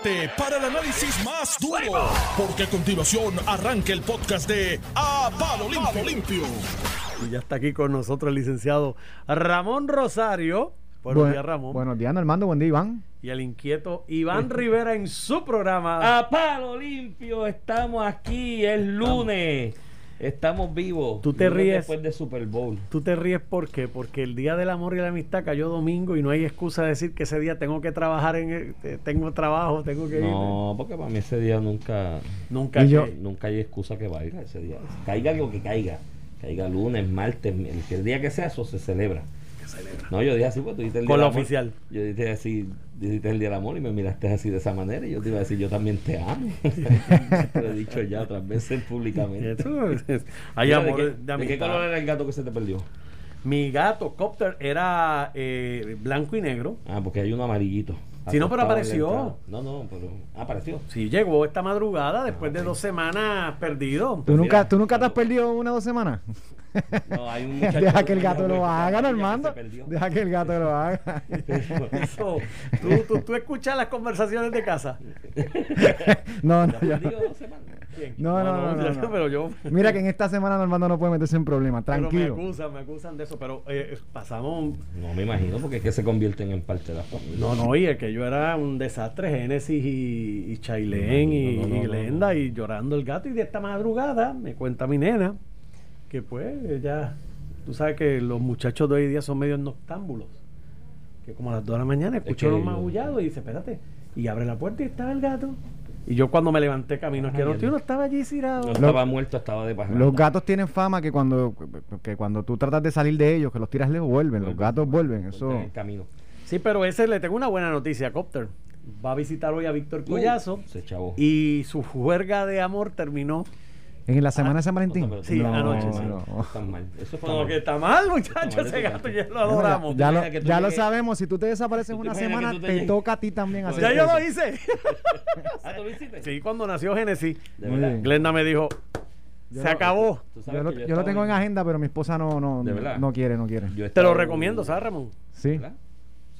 prepárate para el análisis más duro, porque a continuación arranca el podcast de A Palo Limpio. Y ya está aquí con nosotros el licenciado Ramón Rosario. Buenos Buen- días, Ramón. Buenos días, Armando. Buen día, Iván. Y el inquieto Iván Rivera en su programa. A palo limpio, estamos aquí, es lunes. Estamos vivos. Tú te Lunes ríes. Después de Super Bowl. Tú te ríes por qué? Porque el Día del Amor y la Amistad cayó domingo y no hay excusa de decir que ese día tengo que trabajar en el- eh, tengo trabajo, tengo que ir. No, porque para mí ese día nunca, Nunca Y yo- que- nunca hay excusa que valga ese día. Caiga lo que caiga. Caiga lunes, martes, el, día que sea, eso se celebra. No, yo dije así, pues tú dijiste el día Con del la amor. oficial. Yo dije así, dijiste el día del amor y me miraste así de esa manera y yo te iba a decir, yo también te amo. te lo he dicho ya otras veces públicamente. Eso es- hay Mira, amor ¿de, de, qué, de qué color era el gato que se te perdió? Mi gato, Copter, era eh, blanco y negro. Ah, porque hay uno amarillito. Sí, no, pero apareció. No, no, pero apareció. Sí, llegó esta madrugada después Ah, de ok. dos semanas perdido. ¿Tú nunca, mira, ¿tú nunca te has perdido una o dos semanas? No, hay un muchacho Deja de que el gato lo haga, perdió. Deja que el gato lo haga. Eso, ¿tú, tú, tú escuchas las conversaciones de casa. No, no, ¿Se yo-. No, no, no, no. Pero yo. Mira que en esta semana Armando no puede meterse en problemas. pero Tranquilo. me acusan, me acusan de eso. Pero eh, pasamos. No me imagino, porque es que se convierten en parte de la familia. No, no, y el que yo era un desastre, Génesis y, y Chailén y, No, no, no, y no, Glenda no. y llorando el gato. Y de esta madrugada me cuenta mi nena que pues ella, tú sabes que los muchachos de hoy día son medio noctámbulos. Que como a las 2 de la mañana escuchó que los maullados y dice, espérate. Y abre la puerta y estaba el gato. Y yo cuando me levanté camino aquí, no, tío, no estaba allí cirado. No estaba muerto, estaba de paja. Los gatos tienen fama que cuando, que cuando tú tratas de salir de ellos, que los tiras lejos, vuelven. Los gatos vuelven. Eso. En el camino. Sí, pero ese le tengo una buena noticia, Copter. Va a visitar hoy a Víctor Collazo Se chavó. y su juerga de amor terminó. En la semana de San Valentín. No, Sí, No, anoche, no. Está mal. Eso mal. que está mal, muchachos, ese gato ya lo adoramos. ya, lo, ya lo sabemos. Si tú te desapareces ¿Tú te una semana, te toca a ti también hacer Ya yo lo hice. Ah, ¿tú lo hiciste? Sí, cuando nació Genesis. Glenda me dijo, Yo se lo- acabó. Yo lo, yo tengo en agenda, pero mi esposa no, no, no quiere, no quiere. Te lo recomiendo, ¿sabes, Ramón? Sí. ¿Verdad?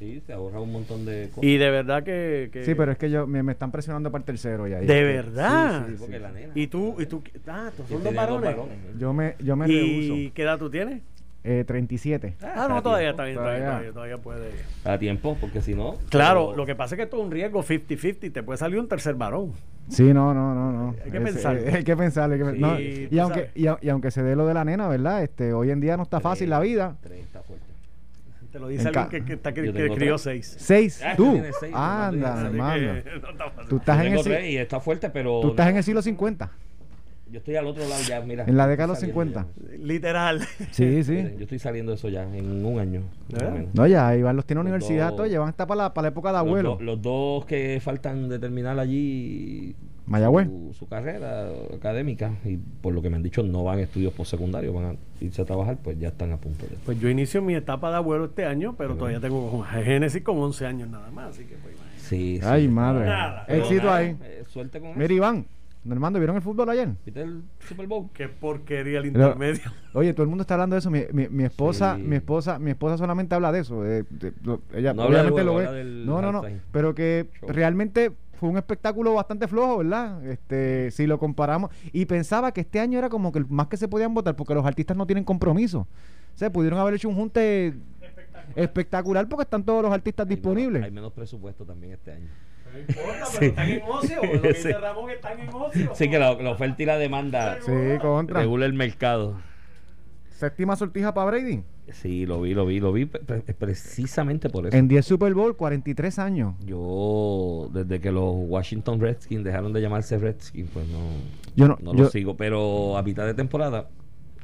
Sí, se ahorra un montón de cosas. Y de verdad que... que- Sí, pero es que yo me, me están presionando para el tercero ya. De verdad. Sí, porque la nena. Y tú, y tú, ah, tú Yo son dos varones. Yo me, yo me ¿Y rehuso. qué edad tú tienes? Eh, 37. Ah, no, todavía tiempo, está bien, todavía, todavía. todavía, puede. A tiempo, porque si no. Claro, pero- lo que pasa es que esto es un riesgo 50-50, te puede salir un tercer varón. Sí, no, no, no, no. Hay que Es- pensar. eh, hay que pensar. hay que Sí, no, y, aunque, y, y aunque se dé lo de la nena, ¿verdad? Este, hoy en día no está fácil la vida. Tres está fuerte. Te lo dice En alguien que, que, está, que, que crió seis. Seis, Ah, tú. seis, Anda, hermano. no. Tú estás, en el, tres y está fuerte, pero. tú estás en el siglo 50. Yo estoy al otro lado ya, mira. En la década de los Estoy saliendo 50. Literal. Sí, sí. Yo estoy saliendo de eso ya en un año. No, ya, Iván los tiene en Los universidad, dos- todos llevan hasta para la, para la época de Los, abuelo. dos- los dos que faltan de terminar allí Mayagüez. su, su carrera académica y por lo que me han dicho no van a estudios postsecundarios, van a irse a trabajar, pues ya están a punto de. Pues yo inicio mi etapa de abuelo este año, pero todavía tengo con Génesis con 11 años nada más, así que pues imagínate. Sí, sí. Ay, madre. Nada. Éxito Nada, ahí. eh, suerte con Mira, eso. Iván, Armando, ¿vieron el fútbol ayer? ¿Viste el Super Bowl? Qué porquería el Pero- intermedio. Oye, todo el mundo está hablando de eso. Mi, mi, mi esposa, Sí. mi esposa, mi esposa solamente habla de eso. de- de- lo- ella No habla del obviamente juego, lo ve. habla del No, no, no. Pero que show. realmente fue un espectáculo bastante flojo, ¿verdad? Este, si lo comparamos. Y pensaba que este año era como que más que se podían votar porque los artistas no tienen compromiso. O sea, pudieron haber hecho un junte espectacular porque están todos los artistas Hay menos- disponibles. Hay menos presupuesto también este año. No importa, Sí. pero están en ocio. Lo que dice Sí. Ramón que están en ocio. Sí, que la, la oferta y la demanda Sí, contra. regula el mercado. Séptima sortija para Brady. Sí, lo vi, lo vi, lo vi pre- pre- precisamente por eso. En 10 Super Bowl, 43 años. Yo, desde que los Washington Redskins dejaron de llamarse Redskins, pues no, Yo no, no yo- lo sigo. Pero a mitad de temporada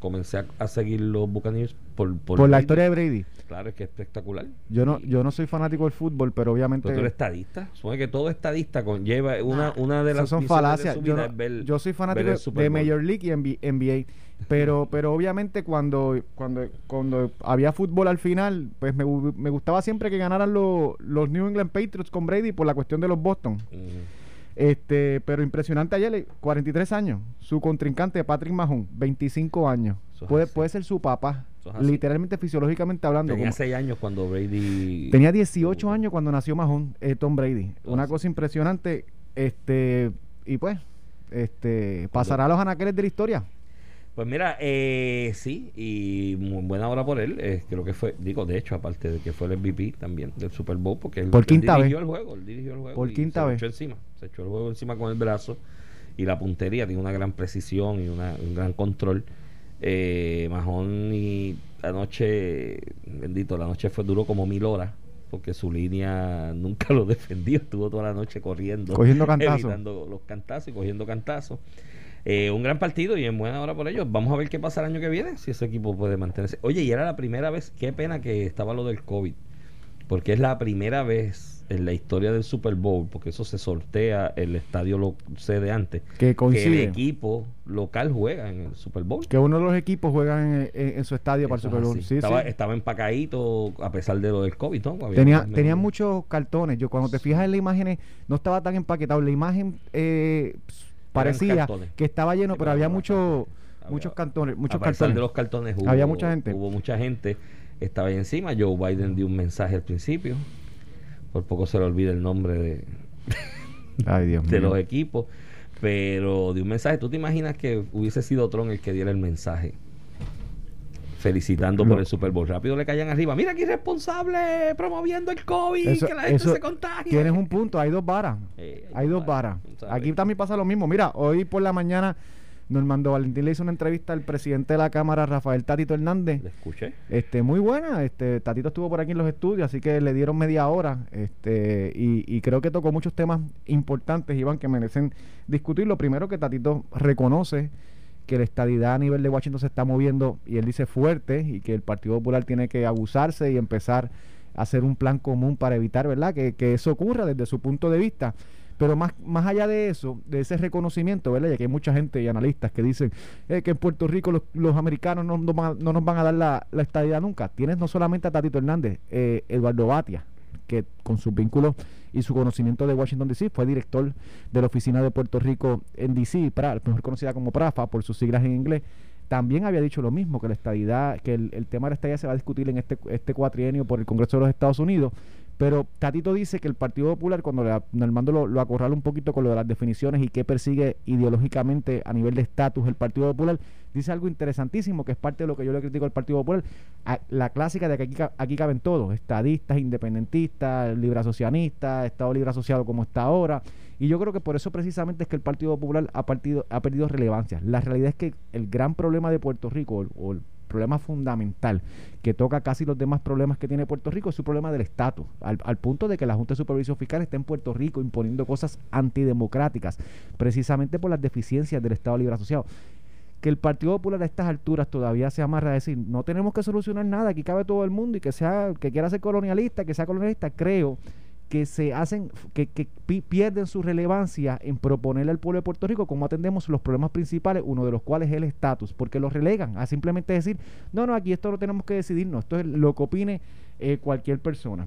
comencé a, a seguir los Buccaneers por, por, por la historia de Brady. Claro, es que es espectacular. Yo no, yo no soy fanático del fútbol, pero obviamente. Pero tú eres estadista. Supone que todo estadista conlleva una, una de las son falacias. Yo, vida no- es ver- yo soy fanático de. Major League y NBA. Pero, pero obviamente cuando, cuando, cuando había fútbol al final, pues me, me gustaba siempre que ganaran los, los New England Patriots con Brady por la cuestión de los Boston. Ujú. Este, pero impresionante ayer, 43 años. Su contrincante, Patrick Mahon, 25 años. Puede, así. puede ser su papá. Literalmente, fisiológicamente hablando. Tenía como- 6 años cuando Brady. tenía 18 años cuando nació Mahon, eh, Tom Brady. Una cosa impresionante. Este, y pues, este, pasará a los anaqueles de la historia. Pues mira, eh, sí, y muy buena hora por él. eh, creo que fue, digo, de hecho, aparte de que fue el MVP también del Super Bowl, porque él, Por él quinta dirigió vez. el juego, él dirigió el juego. Por quinta se vez. echó encima, se echó el juego encima con el brazo y la puntería, tiene una gran precisión y una, un gran control. Eh, Mahón y anoche, bendito, la noche fue duró como mil horas. Porque su línea nunca lo defendió, estuvo toda la noche corriendo, Cogiendo cantazos. evitando los cantazos y cogiendo cantazos. Eh, un gran partido y en buena hora por ellos. Vamos a ver qué pasa el año que viene, si ese equipo puede mantenerse. Oye, y era la primera vez, qué pena que estaba lo del COVID, porque es la primera vez en la historia del Super Bowl, porque eso se sortea el estadio lo sede antes, Que que el coincide. equipo local juega en el Super Bowl. Que uno de los equipos juega en, en- en su estadio para el Super Bowl. Sí, estaba, sí. estaba empacadito a pesar de lo del COVID, ¿no? Había Tenía, menos- tenía muchos cartones. Yo cuando te fijas en las imágenes, no estaba tan empaquetado. La imagen eh, parecía que estaba lleno, Sí, pero había mucho, muchos cartones. Muchos cartones. de los cartones hubo, Había mucha gente. Hubo mucha gente. Estaba ahí encima. Joe Biden dio un mensaje al principio. Por poco se le olvida el nombre de, Ay, Dios de mío. los equipos. Pero dio un mensaje. ¿Tú te imaginas que hubiese sido Tron el que diera el mensaje? Felicitando por el Super Bowl. Rápido le caían arriba. Mira qué irresponsable promoviendo el COVID. Eso- que la gente se contagie. Tienes un punto, hay dos varas. Eh, Hay dos varas. Aquí también pasa lo mismo. Mira, hoy por la mañana Normando Valentín le hizo una entrevista al presidente de la Cámara, Rafael Tatito Hernández. Le escuché. Este, muy buena, este, Tatito estuvo por aquí en los estudios, así que le dieron media hora, este, y, y creo que tocó muchos temas importantes, Iván, que merecen discutir. Lo primero que Tatito reconoce que la estadidad a nivel de Washington se está moviendo, y él dice fuerte, y que el Partido Popular tiene que abusarse y empezar a hacer un plan común para evitar, ¿verdad?, que, que eso ocurra desde su punto de vista. Pero más, más allá de eso, de ese reconocimiento, ¿verdad? Ya que hay mucha gente y analistas que dicen eh, que en Puerto Rico los, los americanos no, nos van a- no nos van a dar la, la nunca. Tienes no solamente a Tatito Hernández, eh, Eduardo Batia, que con sus vínculos y su conocimiento de Washington DC fue director de la oficina de Puerto Rico en DC, PRA, mejor conocida como PRAFA por sus siglas en inglés. También había dicho lo mismo, que la estadidad, que el, el tema de la estadidad se va a discutir en este, este cuatrienio por el Congreso de los Estados Unidos. Pero Tatito dice que el Partido Popular, cuando le, Normando lo, lo acorrala un poquito con lo de las definiciones y qué persigue ideológicamente a nivel de estatus el Partido Popular, dice algo interesantísimo que es parte de lo que yo le critico al Partido Popular. La clásica de que aquí, aquí caben todos, estadistas, independentistas, libre asocianistas, Estado libre asociado como está ahora. Y yo creo que por eso precisamente es que el Partido Popular ha, partido, ha perdido relevancia. La realidad es que el gran problema de Puerto Rico, o el problema fundamental que toca casi los demás problemas que tiene Puerto Rico es su problema del estatus, al, al punto de que la Junta de Supervisión Fiscal está en Puerto Rico imponiendo cosas antidemocráticas, precisamente por las deficiencias del Estado Libre Asociado. Que el Partido Popular a estas alturas todavía se amarra a decir, no tenemos que solucionar nada, aquí cabe todo el mundo y que sea, que quiera ser colonialista, que sea colonialista, creo que se hacen, que, que pi- pierden su relevancia en proponerle al pueblo de Puerto Rico cómo atendemos los problemas principales, uno de los cuales es el estatus, porque los relegan a simplemente decir, no, no, aquí esto lo tenemos que decidir, no, esto es lo que opine eh, cualquier persona.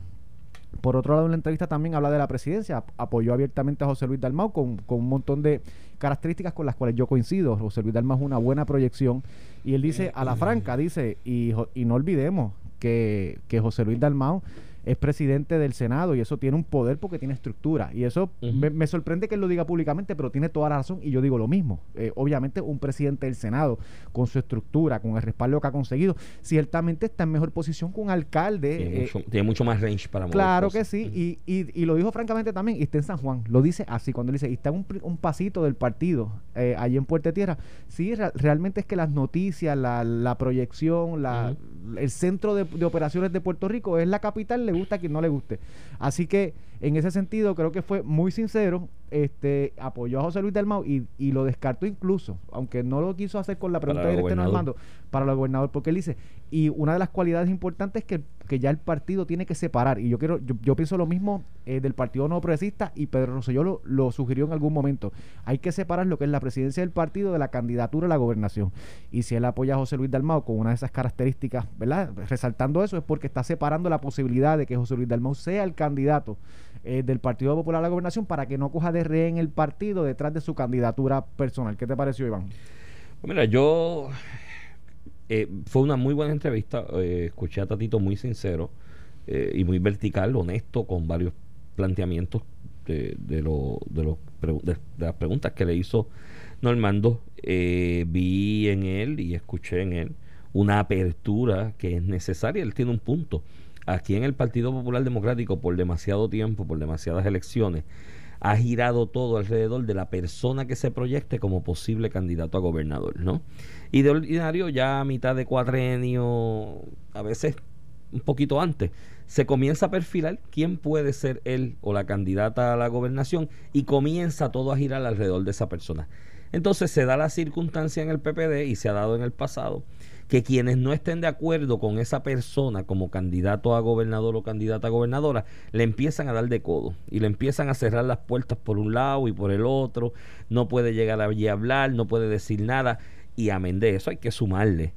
Por otro lado, en la entrevista también habla de la presidencia, ap- apoyó abiertamente a José Luis Dalmau con, con un montón de características con las cuales yo coincido. José Luis Dalmau es una buena proyección y él dice, a la franca, dice, y, y no olvidemos que, que José Luis Dalmau es presidente del Senado y eso tiene un poder porque tiene estructura. Y eso me, me sorprende que él lo diga públicamente, pero tiene toda la razón y yo digo lo mismo. Eh, obviamente un presidente del Senado con su estructura, con el respaldo que ha conseguido, ciertamente está en mejor posición que un alcalde. Tiene, eh, mucho, tiene mucho más range para mover Claro cosas. que sí, y, y, y lo dijo francamente también, y está en San Juan, lo dice así, cuando dice, y está un, un pasito del partido, eh, allí en Puerta de Tierra, sí, re- realmente es que las noticias, la, la proyección, la, el centro de, de operaciones de Puerto Rico es la capital, le gusta a quien no le guste. Así que en ese sentido creo que fue muy sincero, este apoyó a José Luis Dalmau y, y lo descartó incluso, aunque no lo quiso hacer con la pregunta directa de. Normando, para el gobernador, porque él dice, y una de las cualidades importantes es que, que ya el partido tiene que separar, y yo quiero, yo, yo pienso lo mismo eh, del Partido No Progresista, y Pedro Rosselló lo, lo sugirió en algún momento, hay que separar lo que es la presidencia del partido de la candidatura a la gobernación, y si él apoya a José Luis Dalmau con una de esas características, ¿verdad? Resaltando eso, es porque está separando la posibilidad de que José Luis Dalmau sea el candidato eh, del Partido Popular a la gobernación para que no coja de rehén el partido detrás de su candidatura personal. ¿Qué te pareció, Iván? Mira, yo eh, fue una muy buena entrevista. eh, escuché a Tatito muy sincero eh, y muy vertical, honesto, con varios planteamientos de, de, lo- de, pre- de- de las preguntas que le hizo Normando. Eh, vi en él y escuché en él una apertura que es necesaria. Él tiene un punto. Aquí en el Partido Popular Democrático, por demasiado tiempo, por demasiadas elecciones, ha girado todo alrededor de la persona que se proyecte como posible candidato a gobernador, ¿no? Y de ordinario, ya a mitad de cuatrenio, a veces un poquito antes, se comienza a perfilar quién puede ser él o la candidata a la gobernación y comienza todo a girar alrededor de esa persona. Entonces se da la circunstancia en el PPD y se ha dado en el pasado que quienes no estén de acuerdo con esa persona como candidato a gobernador o candidata a gobernadora, le empiezan a dar de codo y le empiezan a cerrar las puertas por un lado y por el otro, no puede llegar allí a hablar, no puede decir nada y amén de eso hay que sumarle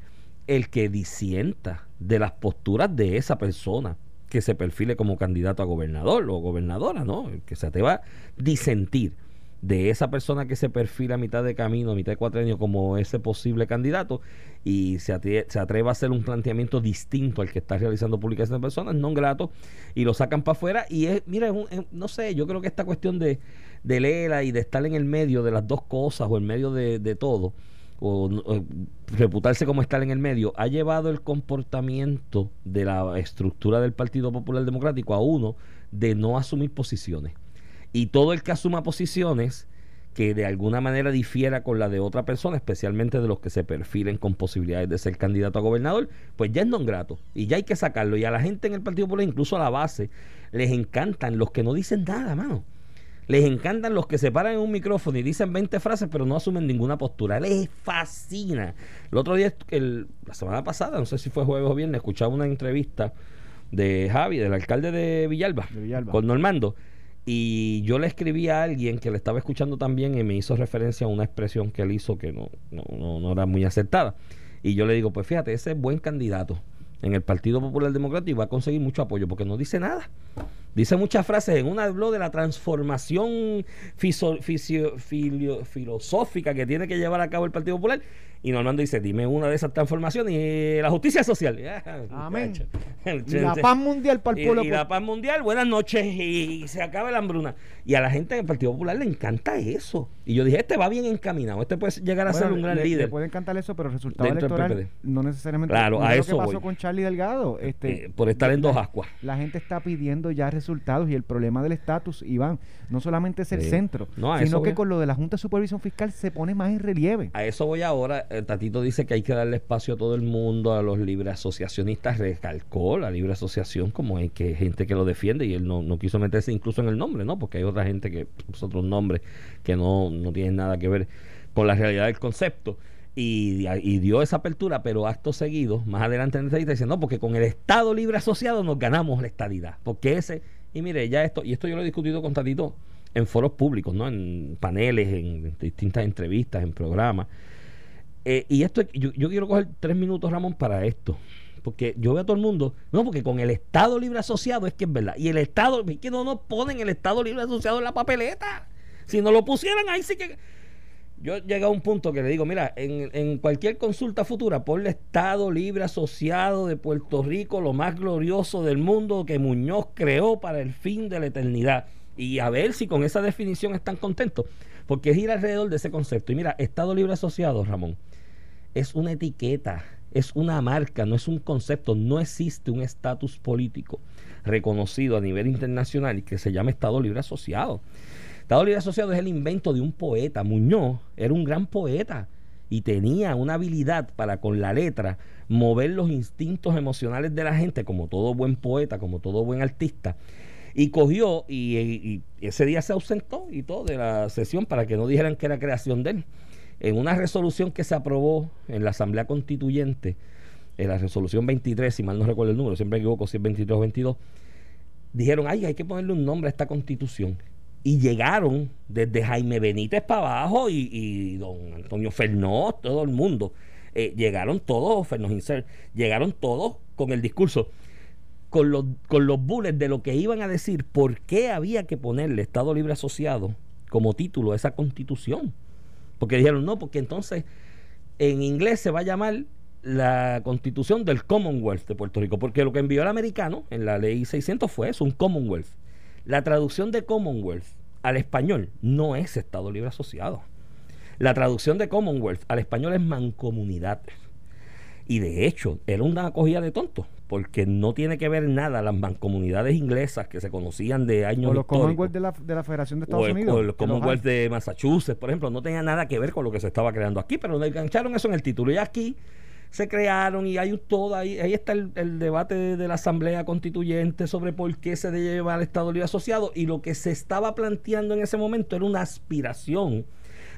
el que disienta de las posturas de esa persona que se perfile como candidato a gobernador o gobernadora, ¿no? El que se atreva a disentir de esa persona que se perfila a mitad de camino, a mitad de cuatrenio como ese posible candidato y se atreve, se a hacer un planteamiento distinto al que está realizando publicaciones de personas, no grato, y lo sacan para afuera y es, mira, es un- no sé, yo creo que esta cuestión de, de leerla y de estar en el medio de las dos cosas o en medio de, de todo, o, o reputarse como estar en el medio, ha llevado el comportamiento de la estructura del Partido Popular Democrático a uno de no asumir posiciones. Y todo el que asuma posiciones que de alguna manera difiera con la de otra persona, especialmente de los que se perfilen con posibilidades de ser candidato a gobernador, pues ya es non grato y ya hay que sacarlo. Y a la gente en el Partido Popular, incluso a la base, les encantan los que no dicen nada, mano. Les encantan los que se paran en un micrófono y dicen 20 frases, pero no asumen ninguna postura. Les fascina. El otro día, el- la semana pasada, no sé si fue jueves o viernes, escuchaba una entrevista de Javi, del alcalde de Villalba, De Villalba. con Normando. Y yo le escribí a alguien que le estaba escuchando también y me hizo referencia a una expresión que él hizo que no, no, no, era muy acertada. Y yo le digo, pues fíjate, ese es buen candidato en el Partido Popular Democrático y va a conseguir mucho apoyo porque no dice nada. Dice muchas frases. En una habló de la transformación fiso- fisio- filio- filosófica que tiene que llevar a cabo el Partido Popular. Y Normando dice, dime una de esas transformaciones y la justicia social. Ah, Amén. Y la paz mundial para el pueblo. y la paz mundial, buenas noches y se acaba la hambruna. Y a la gente del Partido Popular le encanta eso. Y yo dije, este va bien encaminado, este puede llegar a Bueno, ser un gran le, líder. le puede encantar eso, pero el resultado electoral no necesariamente. Claro, a eso que pasó voy. con Charlie Delgado. Este, Eh, por estar en dos ascuas. La gente está pidiendo ya resultados y el problema del estatus, Iván, no solamente es el Sí. centro, No, sino que con lo de la Junta de Supervisión Fiscal se pone más en relieve. A eso voy ahora. El Tatito dice que hay que darle espacio a todo el mundo, a los libres asociacionistas. Recalcó la libre asociación como hay que gente que lo defiende y él no, no quiso meterse incluso en el nombre, ¿no? Porque hay otra gente que puso otros nombres que no, no tienen nada que ver con la realidad del concepto. Y, dio esa apertura, pero acto seguido, más adelante en entrevista, dice, no, porque con el Estado Libre Asociado nos ganamos la estadidad. Porque ese, y mire, ya esto, y esto yo lo he discutido con Tatito en foros públicos, ¿no? En paneles, en distintas entrevistas, en programas. Eh, y esto, yo, yo quiero coger tres minutos, Ramón, para esto. Porque yo veo a todo el mundo, no, porque con el Estado Libre Asociado es que es verdad. Y el Estado, es que no nos ponen el Estado Libre Asociado en la papeleta. Si no lo pusieran, ahí sí que. Yo llegué a un punto que le digo, mira, en, en cualquier consulta futura, ponle Estado Libre Asociado de Puerto Rico, lo más glorioso del mundo que Muñoz creó para el fin de la eternidad. Y a ver si con esa definición están contentos. Porque gira alrededor de ese concepto. Y mira, Estado Libre Asociado, Ramón, es una etiqueta, es una marca, no es un concepto. No existe un estatus político reconocido a nivel internacional y que se llame Estado Libre Asociado. Estado Libre Asociado es el invento de un poeta. Muñoz era un gran poeta y tenía una habilidad para con la letra mover los instintos emocionales de la gente, como todo buen poeta, como todo buen artista. Y cogió y, ese día se ausentó y todo de la sesión para que no dijeran que era creación de él. En una resolución que se aprobó en la Asamblea Constituyente, en la resolución 23, si mal no recuerdo el número, siempre me equivoco si es 23 o 22, dijeron, ay, hay que ponerle un nombre a esta constitución. Y llegaron desde Jaime Benítez para abajo y, don Antonio Fernó, todo el mundo. eh, llegaron todos, Fernó Gincer, llegaron todos con el discurso. con los, con los bullets de lo que iban a decir, por qué había que ponerle Estado Libre Asociado como título a esa constitución. Porque dijeron, no, porque entonces en inglés se va a llamar la constitución del Commonwealth de Puerto Rico, porque lo que envió el americano en la ley 600 fue eso, un Commonwealth. La traducción de Commonwealth al español no es Estado Libre Asociado. La traducción de Commonwealth al español es mancomunidad. Y de hecho, era una acogida de tonto, porque no tiene que ver nada las mancomunidades inglesas que se conocían de años O los Commonwealth de la, de la Federación de Estados o el, Unidos. o los Commonwealth de Massachusetts, por ejemplo, no tenía nada que ver con lo que se estaba creando aquí, pero le engancharon eso en el título. Y aquí se crearon y hay todo, ahí, ahí está el, debate de, de la Asamblea Constituyente sobre por qué se debe llevar al Estado Libre Asociado y lo que se estaba planteando en ese momento era una aspiración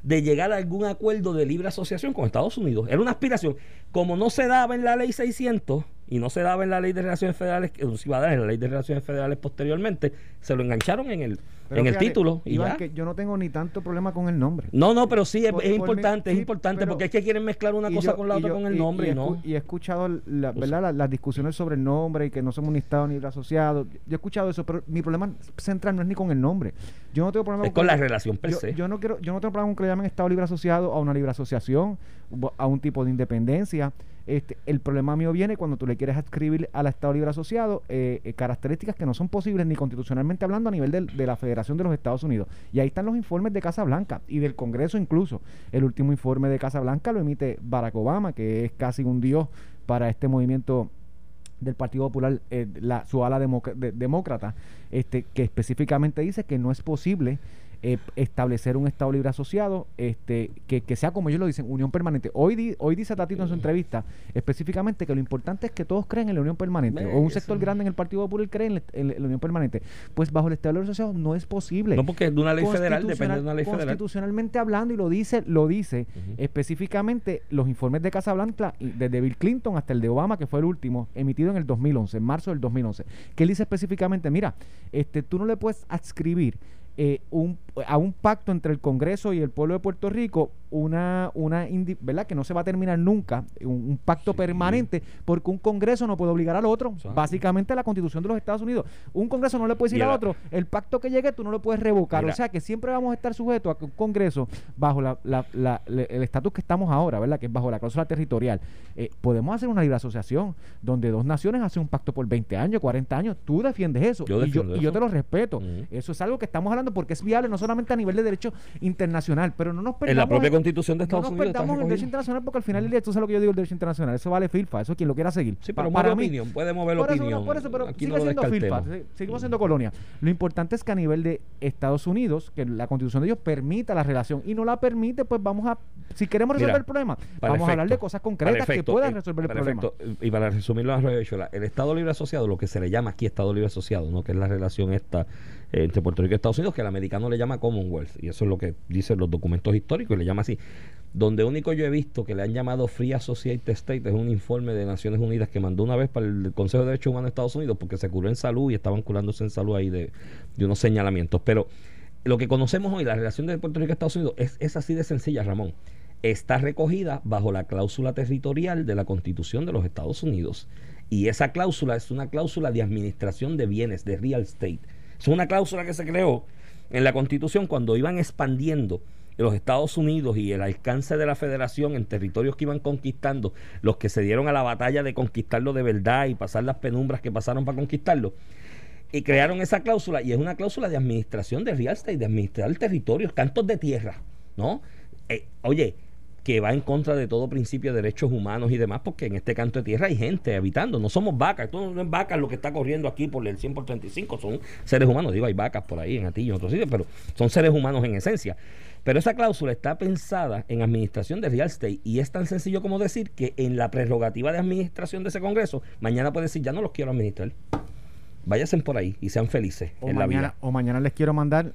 de llegar a algún acuerdo de libre asociación con Estados Unidos. Era una aspiración. Como no se daba en la ley 600 y no se daba en la ley de relaciones federales, que se iba a dar en la ley de relaciones federales posteriormente, se lo engancharon en el, Pero en el fíjate, título. Y Iván, ya. que yo no tengo ni tanto problema con el nombre. No, no, pero sí, es, Por- es por importante, mi- es importante, pero- porque es que quieren mezclar una cosa yo- con la otra yo- con el y- nombre y, y, no. y he escuchado la- ¿verdad? La- las discusiones sobre el nombre y que no somos ni Estado ni asociado. Yo he escuchado eso, pero mi problema central no es ni con el nombre. Yo no tengo problema Es con la relación per yo, se. yo no quiero, yo no tengo problema con que le llamen Estado Libre Asociado a una libre asociación, a un tipo de independencia. Este, el problema mío viene cuando tú le quieres adscribir al Estado Libre Asociado eh, eh, características que no son posibles ni constitucionalmente hablando a nivel de la Federación de los Estados Unidos. Y ahí están los informes de Casa Blanca y del Congreso incluso. El último informe de Casa Blanca lo emite Barack Obama, que es casi un dios para este movimiento del Partido Popular, eh, la, su ala democ- de- demócrata, este, que específicamente dice que no es posible eh, establecer un Estado libre asociado este, que, que sea como ellos lo dicen, unión permanente. Hoy, di- hoy dice Tatito en su entrevista específicamente que lo importante es que todos creen en la unión permanente, o un sector grande en el Partido Popular cree en la, en unión permanente. Pues bajo el Estado libre asociado no es posible. No, porque de una ley federal depende de una ley federal. Constitucionalmente hablando, y lo dice, lo dice específicamente los informes de Casablanca, y desde Bill Clinton hasta el de Obama, que fue el último, emitido en el 2011, en marzo del 2011, que él dice específicamente, mira, este, tú no le puedes adscribir eh, un, a un pacto entre el Congreso y el pueblo de Puerto Rico una, una ¿verdad? Que no se va a terminar nunca, un, un pacto Sí. permanente, porque un Congreso no puede obligar al otro. Básicamente la Constitución de los Estados Unidos. Un Congreso no le puede decir al otro, el pacto que llegue tú no lo puedes revocar. Mira. o sea que siempre vamos a estar sujetos a que un Congreso, bajo la, la- el estatus que estamos ahora, ¿verdad? Que es bajo la cláusula territorial, eh, podemos hacer una libre asociación donde dos naciones hacen un pacto por 20 años, 40 años. Tú defiendes eso. Yo y, yo, defiendo y yo eso. te lo respeto. Eso es algo que estamos hablando porque es viable no solamente a nivel de derecho internacional, pero no nos perdamos En la propia en- constitución de Estados no nos Unidos. está perdamos el derecho internacional porque al final del día, tú sabes lo que yo digo del derecho internacional, eso vale filfa, eso quien lo quiera seguir. Sí, pero para mí, opinión, puede mover por eso, opinión. no, por eso, pero Aquí sigue no siendo se- seguimos siendo colonia. Lo importante es que a nivel de Estados Unidos, que la constitución de ellos permita la relación y no la permite, pues vamos a, si queremos resolver Mira, el problema, vamos a hablar de cosas concretas que puedan eh, resolver el problema. efecto, y para resumirlo a el Estado Libre Asociado, lo que se le llama aquí Estado Libre Asociado, ¿no? que es la relación esta eh, entre Puerto Rico y Estados Unidos, que el americano le llama Commonwealth, y eso es lo que dicen los documentos históricos, y le llama así. Donde único yo he visto que le han llamado Free Associated State es un informe de Naciones Unidas que mandó una vez para el Consejo de Derechos Humanos de Estados Unidos porque se curó en salud y estaban curándose en salud ahí de, unos señalamientos. Pero lo que conocemos hoy, la relación de Puerto Rico y Estados Unidos, es así de sencilla, Ramón. Está recogida bajo la cláusula territorial de la Constitución de los Estados Unidos. Y esa cláusula es una cláusula de administración de bienes, de real estate. Es una cláusula que se creó en la Constitución cuando iban expandiendo los Estados Unidos y el alcance de la federación en territorios que iban conquistando, los que se dieron a la batalla de conquistarlo de verdad y pasar las penumbras que pasaron para conquistarlo, y crearon esa cláusula y es una cláusula de administración de real estate, de administrar territorios, cantos de tierra, ¿no? Eh, oye, que va en contra de todo principio de derechos humanos y demás, porque en este canto de tierra hay gente habitando, no somos vacas, esto no es vacas lo que está corriendo aquí por el 100 por 35, son seres humanos, digo, hay vacas por ahí en Atillo, en otros sitios, pero son seres humanos en esencia. Pero esa cláusula está pensada en administración de real estate y es tan sencillo como decir que en la prerrogativa de administración de ese Congreso, mañana puede decir, ya no los quiero administrar. Váyanse por ahí y sean felices o, en la mañana, vida. o mañana les quiero mandar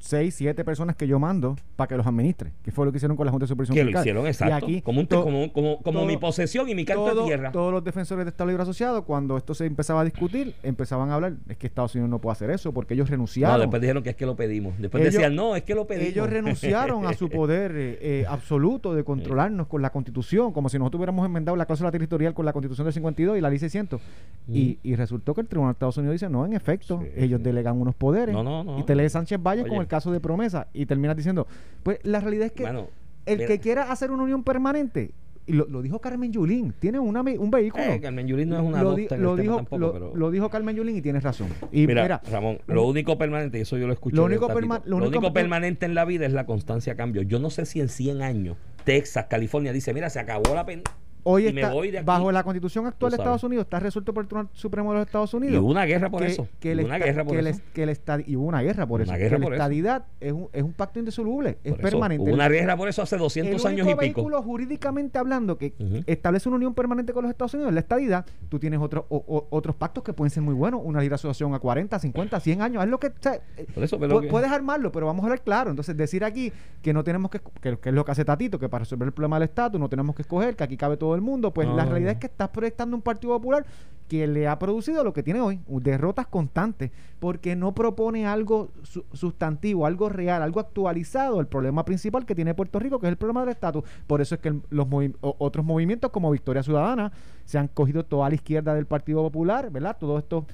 seis, siete personas que yo mando para que los administre, que fue lo que hicieron con la Junta de Supervisión Que lo hicieron, Y exacto. aquí como, un- to- como, como, como todo- mi posesión y mi carta todo- de tierra. Todos los defensores de Estado Libre Asociado, cuando esto se empezaba a discutir, empezaban a hablar, es que Estados Unidos no puede hacer eso, porque ellos No, renunciaron. después dijeron que es que lo pedimos. Después Ellos- decían, no, es que lo pedimos. ellos renunciaron a su poder eh, eh, absoluto de controlarnos con la constitución, como si nosotros hubiéramos enmendado la cláusula territorial con la constitución del 52 y la ley 600. Y, y resultó que el Tribunal de Estados Unidos dice, no, en efecto, Sí, ellos delegan unos poderes. No, no, no. Y te lee Sánchez Valle con el caso de promesa y terminas diciendo, pues la realidad es que Bueno, el mira. que quiera hacer una unión permanente, y lo, lo dijo Carmen Yulín, tiene una, un vehículo. Eh, Carmen Yulín no es una lo, di- en el lo tema dijo, tampoco, lo, pero- lo dijo Carmen Yulín y tienes razón. Y Mira, mira, Ramón, lo único permanente, y eso yo lo escuché. Lo único perma- lo único- único permanente en la vida es la constancia a cambio. Yo no sé si en 100 años Texas, California dice, mira, se acabó la pen hoy y está, bajo la constitución actual de Estados. Unidos, está resuelto por el Tribunal Supremo de los Estados Y Unidos. hubo una guerra por que- eso. que y el hubo una esta- guerra por que eso. que el y hubo una guerra por Una eso. guerra que por la eso. estadidad es un, es un pacto indisoluble, es eso, permanente. Hubo una guerra por eso hace 200 el años y pico. vehículo jurídicamente hablando que establece una unión permanente con los Estados Unidos la estadidad. Tú tienes otro, o- o- otros pactos que pueden ser muy buenos, una libre asociación a 40, 50, 100 años, es lo que... o sea, eh, Por eso, pero pu- que- Puedes armarlo, pero vamos a hablar claro. Entonces, decir aquí que no tenemos que, que, que es lo que hace Tatito, que para resolver el problema del estatus no tenemos que escoger, que aquí cabe todo el mundo, pues No, la no, realidad no. es que estás proyectando un Partido Popular que le ha producido lo que tiene hoy, derrotas constantes, porque no propone algo su- sustantivo, algo real, algo actualizado, el problema principal que tiene Puerto Rico, que es el problema del estatus. Por eso es que el- los movi- otros movimientos como Victoria Ciudadana se han cogido toda la izquierda del Partido Popular, ¿verdad? Todos estos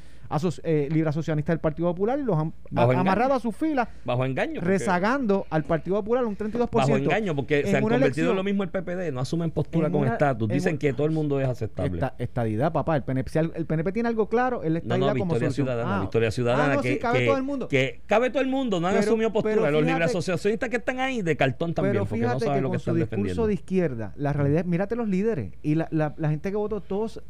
eh, libres asociacionistas del Partido Popular y los han amarrado a sus filas, Bajo engaño. rezagando al Partido Popular un 32%. Bajo engaño, porque en se han una convertido en elección- lo mismo el PPD, no asumen postura en con una- estatus, en dicen que todo el mundo es aceptable. Esta, estadidad, papá. El PNP, si al- el PNP tiene algo claro, es la No, estadidad no, como Victoria. Ciudadana, Ah, Victoria Ciudadana, ah, no, que, sí, cabe que- todo el mundo. que cabe todo el mundo, no han Pero- asumido postura. pero Los fíjate- asociacionistas que están ahí de cartón también, Pero porque no fíjate saben que lo que están discurso defendiendo. de izquierda, la realidad es, mírate los líderes y la, la- la gente que votó, todos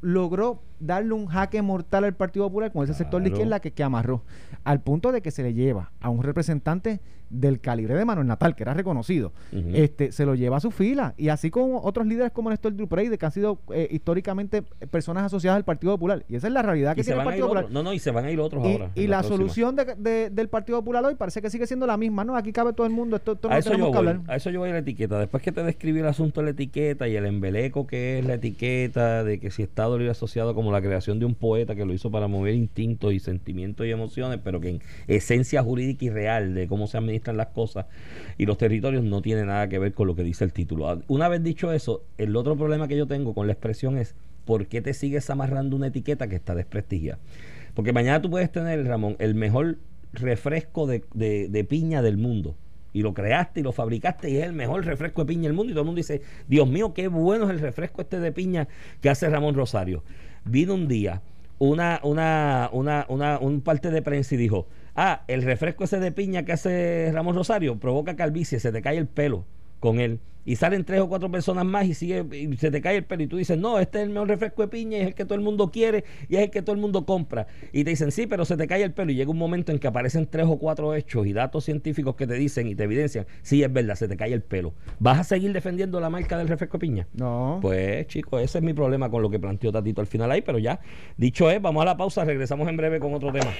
logró darle un jaque mortal al Partido Popular con ese sector de izquierda que, que amarró, al punto de que se le lleva a un representante del calibre de Manuel Natal, que era reconocido, este se lo lleva a su fila, y así como otros líderes como Néstor Dupreide, que han sido eh, históricamente personas asociadas al Partido Popular, y esa es la realidad que tiene el Partido Popular. No, no, y se van a ir otros Y, ahora. y la, solución de- de- del Partido Popular hoy parece que sigue siendo la misma, ¿no? Aquí cabe todo el mundo, esto, a eso tenemos yo que voy, hablar. a eso yo voy a la etiqueta. Después que te describí el asunto de la etiqueta y el embeleco que es la etiqueta, de que si Estado libre asociado como la creación de un poeta que lo hizo para mover instintos y sentimientos y emociones, pero que en esencia jurídica y real de cómo se las cosas y los territorios no tiene nada que ver con lo que dice el título. Ah, Una vez dicho eso, el otro problema que yo tengo con la expresión es ¿por qué te sigues amarrando una etiqueta que está desprestigiada? Porque mañana tú puedes tener, Ramón, el mejor refresco de, de- de piña del mundo. Y lo creaste y lo fabricaste y es el mejor refresco de piña del mundo. Y todo el mundo dice, Dios mío, qué bueno es el refresco este de piña que hace Ramón Rosario. Vino un día una, una, una, una, un parte de prensa y dijo, ah, el refresco ese de piña que hace Ramón Rosario provoca calvicie, se te cae el pelo con él. Y salen tres o cuatro personas más y sigue y se te cae el pelo y tú dices, no, este es el mejor refresco de piña, y es el que todo el mundo quiere y es el que todo el mundo compra. Y te dicen, sí, pero se te cae el pelo y llega un momento en que aparecen tres o cuatro hechos y datos científicos que te dicen y te evidencian, sí, es verdad, se te cae el pelo. ¿Vas a seguir defendiendo la marca del refresco de piña? No. Pues chicos, ese es mi problema con lo que planteó Tatito al final ahí, pero ya, dicho es, vamos a la pausa, regresamos en breve con otro tema.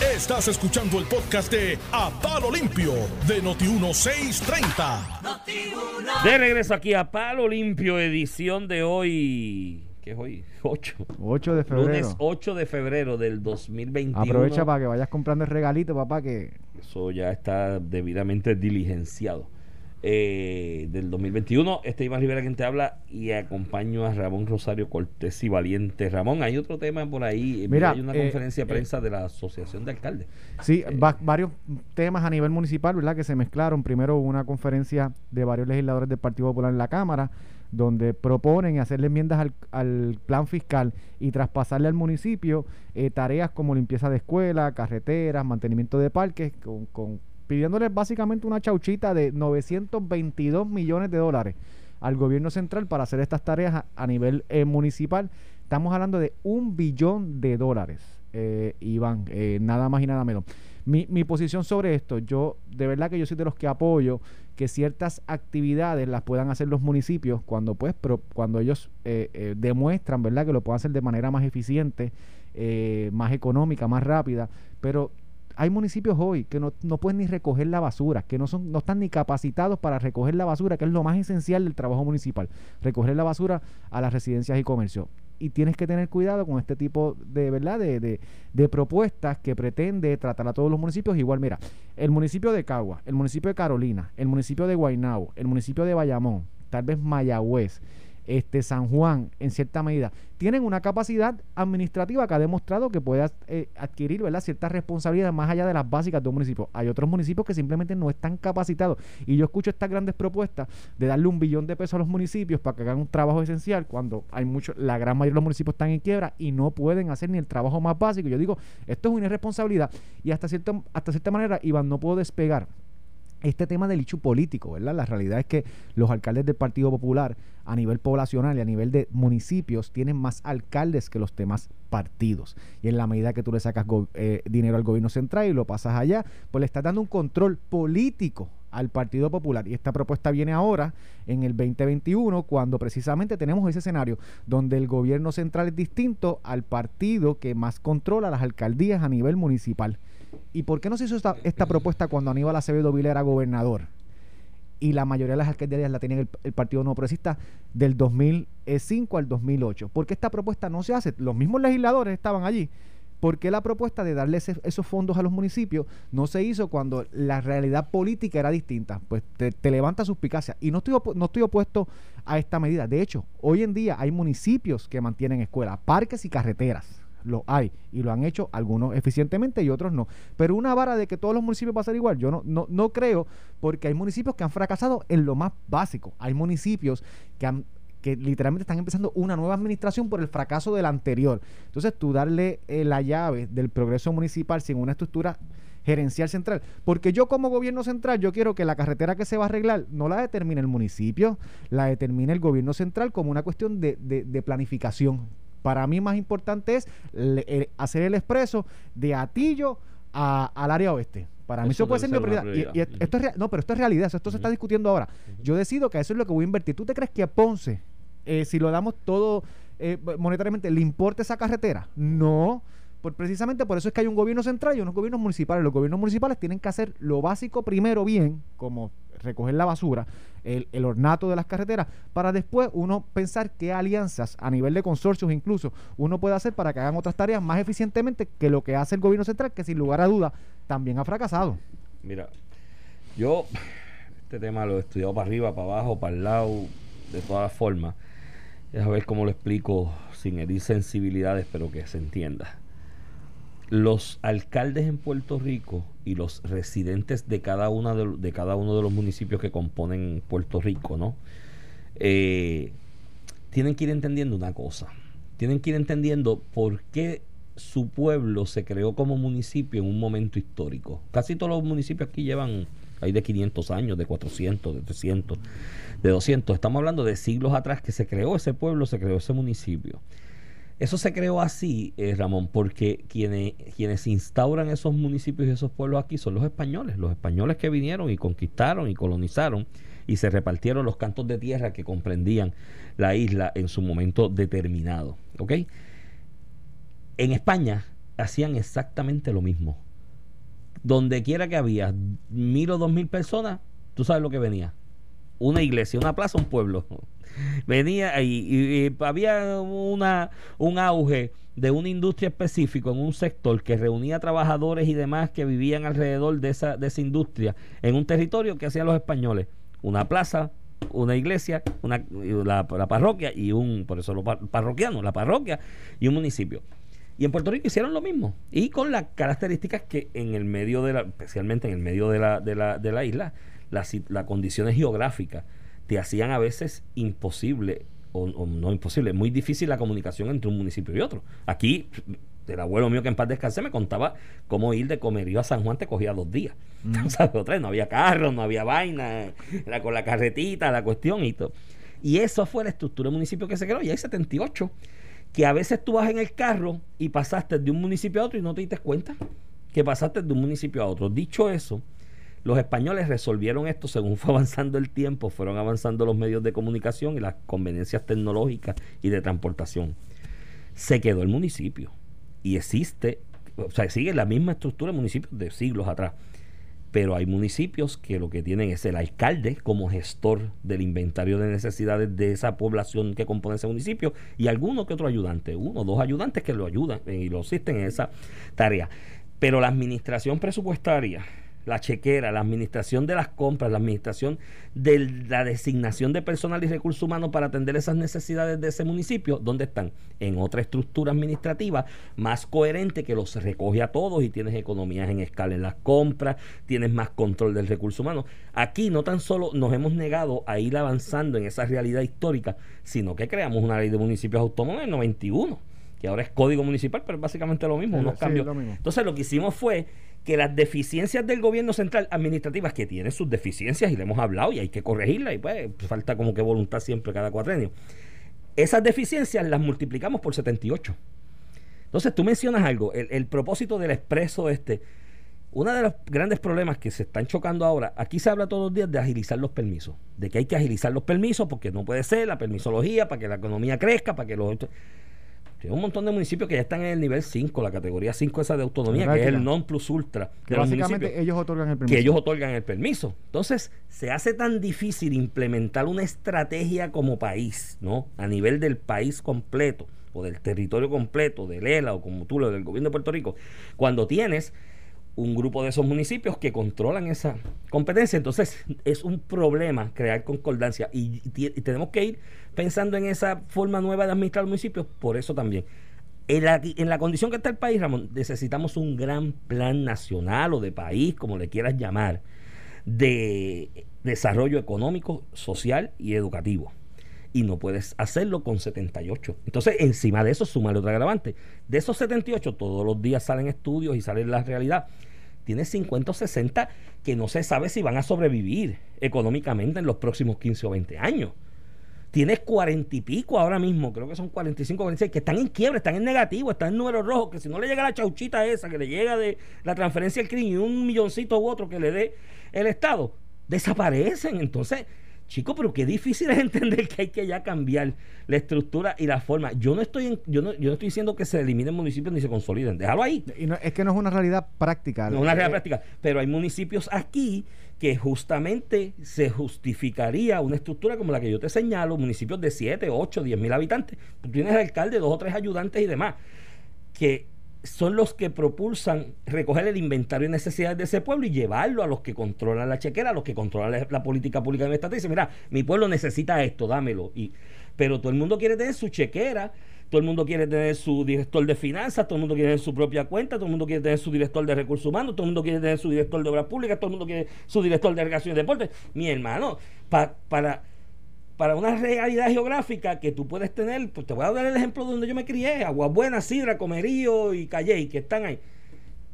Estás escuchando el podcast de A Palo Limpio de Noti1630. De regreso aquí a Palo Limpio, edición de hoy. ¿Qué es hoy? 8. 8 de febrero. Lunes 8 de febrero del 2021. Aprovecha para que vayas comprando el regalito, papá, que Eso ya está debidamente diligenciado. Eh, del 2021, este Iván Rivera quien te habla y acompaño a Ramón Rosario Cortés y Valiente. Ramón, hay otro tema por ahí. Mira, hay una eh, conferencia de eh, prensa de la Asociación de Alcaldes. Sí, Eh, va- varios temas a nivel municipal, ¿verdad? Que se mezclaron. Primero una conferencia de varios legisladores del Partido Popular en la Cámara, donde proponen hacerle enmiendas al, al plan fiscal y traspasarle al municipio eh, tareas como limpieza de escuelas, carreteras, mantenimiento de parques, con, con- pidiéndoles básicamente una chauchita de 922 millones de dólares al gobierno central para hacer estas tareas a, nivel eh, municipal. Estamos hablando de un billón de dólares, eh, Iván, eh, nada más y nada menos. Mi, mi posición sobre esto, yo de verdad que yo soy de los que apoyo que ciertas actividades las puedan hacer los municipios cuando pues pro- cuando ellos eh, demuestran verdad que lo puedan hacer de manera más eficiente, más económica, más rápida, pero hay municipios hoy que no, no pueden ni recoger la basura, que no, son, no están ni capacitados para recoger la basura, que es lo más esencial del trabajo municipal, recoger la basura a las residencias y comercios. Y tienes que tener cuidado con este tipo de, ¿verdad? De, de, de propuestas que pretende tratar a todos los municipios igual. Mira, el municipio de Cagua, el municipio de Carolina, el municipio de Guaynabo, el municipio de Bayamón, tal vez Mayagüez, este San Juan, en cierta medida, tienen una capacidad administrativa que ha demostrado que puede eh, adquirir ¿verdad? ciertas responsabilidades más allá de las básicas de un municipio. Hay otros municipios que simplemente no están capacitados. Y yo escucho estas grandes propuestas de darle un billón de pesos a los municipios para que hagan un trabajo esencial cuando hay mucho, la gran mayoría de los municipios están en quiebra y no pueden hacer ni el trabajo más básico. Yo digo, esto es una irresponsabilidad y hasta cierta, hasta cierta manera, Iván, no puedo despegar este tema del hecho político, ¿verdad? La realidad es que los alcaldes del Partido Popular a nivel poblacional y a nivel de municipios tienen más alcaldes que los demás partidos. Y en la medida que tú le sacas eh, dinero al gobierno central y lo pasas allá, pues le estás dando un control político al Partido Popular. Y esta propuesta viene ahora, en el 2021, cuando precisamente tenemos ese escenario donde el gobierno central es distinto al partido que más controla las alcaldías a nivel municipal. ¿Y por qué no se hizo esta, esta propuesta cuando Aníbal Acevedo Vila era gobernador? Y la mayoría de las alcaldías la tenía el, Partido No Progresista del 2005 al 2008. ¿Por qué esta propuesta no se hace? Los mismos legisladores estaban allí. ¿Por qué la propuesta de darle esos fondos a los municipios no se hizo cuando la realidad política era distinta? Pues te, te levanta suspicacia. Y no estoy, no estoy opuesto a esta medida. De hecho, hoy en día hay municipios que mantienen escuelas, parques y carreteras lo hay y lo han hecho algunos eficientemente y otros no. Pero una vara de que todos los municipios va a ser igual, yo no, no, no creo, porque hay municipios que han fracasado en lo más básico. Hay municipios que han que literalmente están empezando una nueva administración por el fracaso del anterior. Entonces, tú darle eh, la llave del progreso municipal sin una estructura gerencial central. Porque yo como gobierno central, yo quiero que la carretera que se va a arreglar no la determine el municipio, la determine el gobierno central como una cuestión de, de, de planificación. Para mí más importante es hacer el expreso de Atillo al área oeste. Para mí eso puede ser mi prioridad. Y, esto es no, pero esto es realidad. Esto se está discutiendo ahora. Yo decido que eso es lo que voy a invertir. ¿Tú te crees que a Ponce, eh, si lo damos todo eh, monetariamente, le importa esa carretera? No. Precisamente por eso es que hay un gobierno central y unos gobiernos municipales. Los gobiernos municipales tienen que hacer lo básico primero bien, como recoger la basura, el, el, ornato de las carreteras, para después uno pensar qué alianzas a nivel de consorcios incluso uno puede hacer para que hagan otras tareas más eficientemente que lo que hace el gobierno central, que sin lugar a duda también ha fracasado. Mira, yo este tema lo he estudiado para arriba, para abajo, para el lado, de todas formas. Es a ver cómo lo explico sin herir sensibilidades, pero que se entienda los alcaldes en Puerto Rico y los residentes de cada, uno de los municipios que componen Puerto Rico, ¿no? Eh, tienen que ir entendiendo una cosa. Tienen que ir entendiendo por qué su pueblo se creó como municipio en un momento histórico. Casi todos los municipios aquí llevan, hay de 500 años, de 400, de 300, de 200. Estamos hablando de siglos atrás que se creó ese pueblo, se creó ese municipio. Eso se creó así, eh, Ramón, porque quienes, quienes instauran esos municipios y esos pueblos aquí son los españoles, los españoles que vinieron y conquistaron y colonizaron y se repartieron los cantos de tierra que comprendían la isla en su momento determinado. ¿Ok? En España hacían exactamente lo mismo. Donde quiera que había mil o dos mil personas, tú sabes lo que venía. Una iglesia, una plaza, un pueblo venía y, había una, un auge de una industria específica en un sector que reunía trabajadores y demás que vivían alrededor de esa, de esa industria en un territorio que hacían los españoles. Una plaza, una iglesia, una, la, parroquia y un, por eso los parroquianos, la parroquia y un municipio. Y en Puerto Rico hicieron lo mismo. Y con las características que en el medio de la, especialmente en el medio de la, de la, de la isla, las la condiciones geográficas te hacían a veces imposible, o, no imposible, muy difícil la comunicación entre un municipio y otro. Aquí, el abuelo mío que en paz descanse me contaba cómo ir de Comerío a San Juan te cogía dos días. Mm. no había carro, no había vaina, era con la carretita, la cuestión y todo. Y eso fue la estructura del municipio que se creó, y hay 78, que a veces tú vas en el carro y pasaste de un municipio a otro y no te diste cuenta que pasaste de un municipio a otro. Dicho eso, los españoles resolvieron esto según fue avanzando el tiempo, fueron avanzando los medios de comunicación y las conveniencias tecnológicas y de transportación. Se quedó el municipio y existe o sea, sigue la misma estructura de municipios de siglos atrás. Pero hay municipios que lo que tienen es el alcalde como gestor del inventario de necesidades de esa población que compone ese municipio y alguno que otro ayudante, uno o dos ayudantes que lo ayudan y lo asisten en esa tarea. Pero la administración presupuestaria la chequera, la administración de las compras, la administración de la designación de personal y recursos humanos para atender esas necesidades de ese municipio, ¿dónde están? En otra estructura administrativa más coherente que los recoge a todos y tienes economías en escala en las compras, tienes más control del recurso humano. Aquí no tan solo nos hemos negado a ir avanzando en esa realidad histórica, sino que creamos una ley de municipios autónomos en el 91 que ahora es código municipal, pero es básicamente lo mismo, unos cambios. Entonces lo que hicimos fue que las deficiencias del gobierno central administrativas, que tiene sus deficiencias y le hemos hablado y hay que corregirlas y pues falta como que voluntad siempre cada cuatrenio, esas deficiencias las multiplicamos por 78. Entonces tú mencionas algo, el, propósito del expreso este, uno de los grandes problemas que se están chocando ahora, aquí se habla todos los días de agilizar los permisos, de que hay que agilizar los permisos porque no puede ser la permisología para que la economía crezca, para que los... Hay un montón de municipios que ya están en el nivel 5, la categoría 5 esa de autonomía, que es el non plus ultra. Que básicamente ellos otorgan el permiso. Que ellos otorgan el permiso. Entonces, se hace tan difícil implementar una estrategia como país, ¿no? A nivel del país completo, o del territorio completo, del ELA, o como tú lo del gobierno de Puerto Rico, cuando tienes un grupo de esos municipios que controlan esa competencia. Entonces, es un problema crear concordancia y, tenemos que ir pensando en esa forma nueva de administrar los municipios, por eso también. En la, en la condición que está el país, Ramón, necesitamos un gran plan nacional o de país, como le quieras llamar, de desarrollo económico, social y educativo y no puedes hacerlo con 78. Entonces, encima de eso, sumar otro agravante. De esos 78, todos los días salen estudios y sale la realidad tiene 50 o 60 que no se sabe si van a sobrevivir económicamente en los próximos 15 o 20 años. Tienes 40 y pico ahora mismo, creo que son 45 o 46, que están en quiebra, están en negativo, están en números rojos, que si no le llega la chauchita esa, que le llega de la transferencia al crimen y un milloncito u otro que le dé el Estado, desaparecen. Entonces, Chico, pero qué difícil es entender que hay que ya cambiar la estructura y la forma. Yo no estoy yo no, yo no estoy diciendo que se eliminen municipios ni se consoliden. Déjalo ahí. Y no, es que no es una realidad práctica. No es una realidad práctica. Pero hay municipios aquí que justamente se justificaría una estructura como la que yo te señalo, municipios de 7, 8, 10 mil habitantes. Tú tienes alcalde, dos o tres ayudantes y demás. Que son los que propulsan recoger el inventario de necesidades de ese pueblo y llevarlo a los que controlan la chequera, a los que controlan la, política pública de mi estado. Y dice, mira, mi pueblo necesita esto, dámelo. Y, pero todo el mundo quiere tener su chequera, todo el mundo quiere tener su director de finanzas, todo el mundo quiere tener su propia cuenta, todo el mundo quiere tener su director de recursos humanos, todo el mundo quiere tener su director de obras públicas, todo el mundo quiere su director de irrigación y deportes. Mi hermano, para para una realidad geográfica que tú puedes tener, pues te voy a dar el ejemplo de donde yo me crié, Aguabuena, Sidra, Comerío y Calley, que están ahí.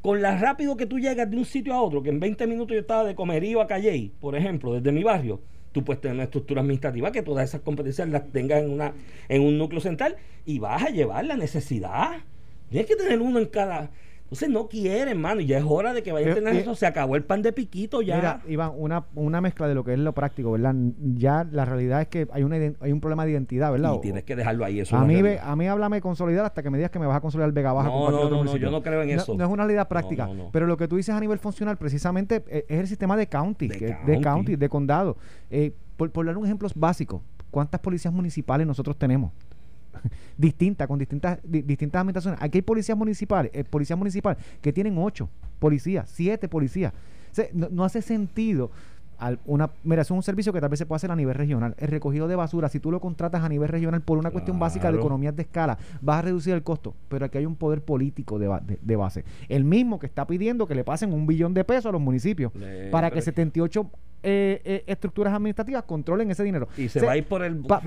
Con la rápido que tú llegas de un sitio a otro, que en 20 minutos yo estaba de Comerío a Calley, por ejemplo, desde mi barrio, tú puedes tener una estructura administrativa que todas esas competencias las tengas en, una, en un núcleo central y vas a llevar la necesidad. Tienes que tener uno en cada entonces no quiere, hermano, y ya es hora de que vaya a tener eso. Se acabó el pan de piquito ya. Mira, Iván, una, una mezcla de lo que es lo práctico, ¿verdad? Ya la realidad es que hay, una, hay un problema de identidad, ¿verdad? Y tienes que dejarlo ahí. Eso a, mí, a mí háblame de consolidar hasta que me digas que me vas a consolidar el Vega Baja. No, no, no, no, yo no creo en eso. No, es una realidad práctica. Pero lo que tú dices a nivel funcional, precisamente, eh, es el sistema de county, de, county. de, condado. Eh, por, por dar un ejemplo básico, ¿cuántas policías municipales nosotros tenemos? distinta, con distintas, distintas administraciones. Aquí hay policías municipales, eh, policías municipales que tienen ocho policías, siete policías. no, hace sentido. Al una, mira, es un servicio que tal vez se puede hacer a nivel regional. El recogido de basura, si tú lo contratas a nivel regional por una cuestión básica de economías de escala, vas a reducir el costo. Pero aquí hay un poder político de, de, base. El mismo que está pidiendo que le pasen un billón de pesos a los municipios para que 78 eh, eh, estructuras administrativas controlen ese dinero. Y se va a ir por el pa,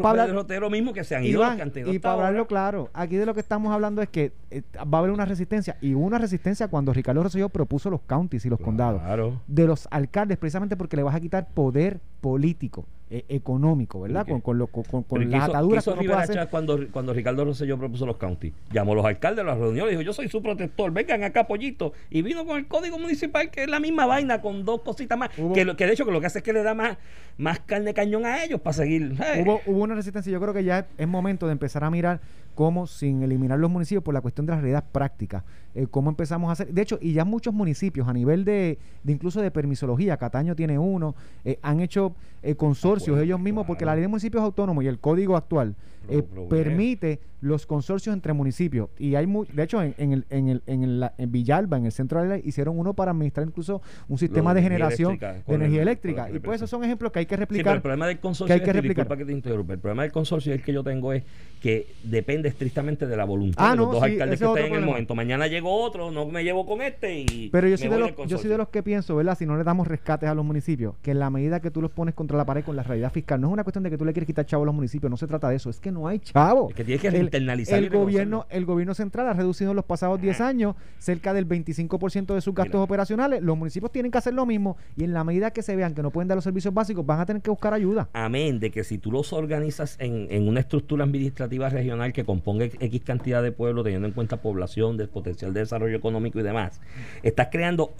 mismo que se han ido. y para hablarlo claro, aquí de lo que estamos hablando es que eh, va a haber una resistencia. Y hubo una resistencia cuando Ricardo Rosselló propuso los counties y los condados. De los alcaldes, precisamente porque le vas a quitar poder político. Eh, económico, ¿verdad? Con, con, lo, con, con las ataduras que uno hacer. Cuando, cuando Ricardo Rosselló propuso los counties, llamó a los alcaldes a la reunión y dijo, yo soy su protector, vengan acá, pollito. Y vino con el código municipal, que es la misma vaina, con dos cositas más. Que, lo, que de hecho que lo que hace es que le da más, más carne cañón a ellos para seguir. Hubo, hubo una resistencia, yo creo que ya es momento de empezar a mirar cómo sin eliminar los municipios por la cuestión de las realidades prácticas, eh, cómo empezamos a hacer, de hecho, y ya muchos municipios a nivel de, de incluso de permisología, Cataño tiene uno, eh, han hecho eh, consorcios Acuerdo, ellos mismos, porque la ley de municipios autónomos y el código actual eh, Pro- permite los consorcios entre municipios. Y hay mu- de hecho, en, en, el, en, el, en, el- la- en Villalba, en el centro de la ley, hicieron uno para administrar incluso un sistema de generación eléctrica, de energía el- eléctrica. Y pues esos son ejemplos que hay que Sí, pero replicar. el problema del consorcio que hay que este, replicar. disculpa que te interrumpa, el problema del consorcio es que yo tengo es que depende estrictamente de la voluntad Ah, de los no, dos sí, alcaldes que estén en el momento. Mañana llegó otro, no me llevo con este y Pero yo soy, de los, yo soy de los que pienso, ¿verdad? Si no le damos rescates a los municipios, que en la medida que tú los pones contra la pared con la realidad fiscal, no es una cuestión de que tú le quieres quitar chavo a los municipios, no se trata de eso, es que no hay chavo. Es que tienes que el, internalizar el gobierno, el gobierno central ha reducido en los pasados 10 años cerca del 25% de sus gastos Mira. operacionales. Los municipios tienen que hacer lo mismo y en la medida que se vean que no pueden dar los servicios básicos, van a tener que buscar ayuda. Amén de que si tú los organizas en, en una estructura administrativa regional que componga X cantidad de pueblos, teniendo en cuenta población, del potencial de desarrollo económico y demás, estás creando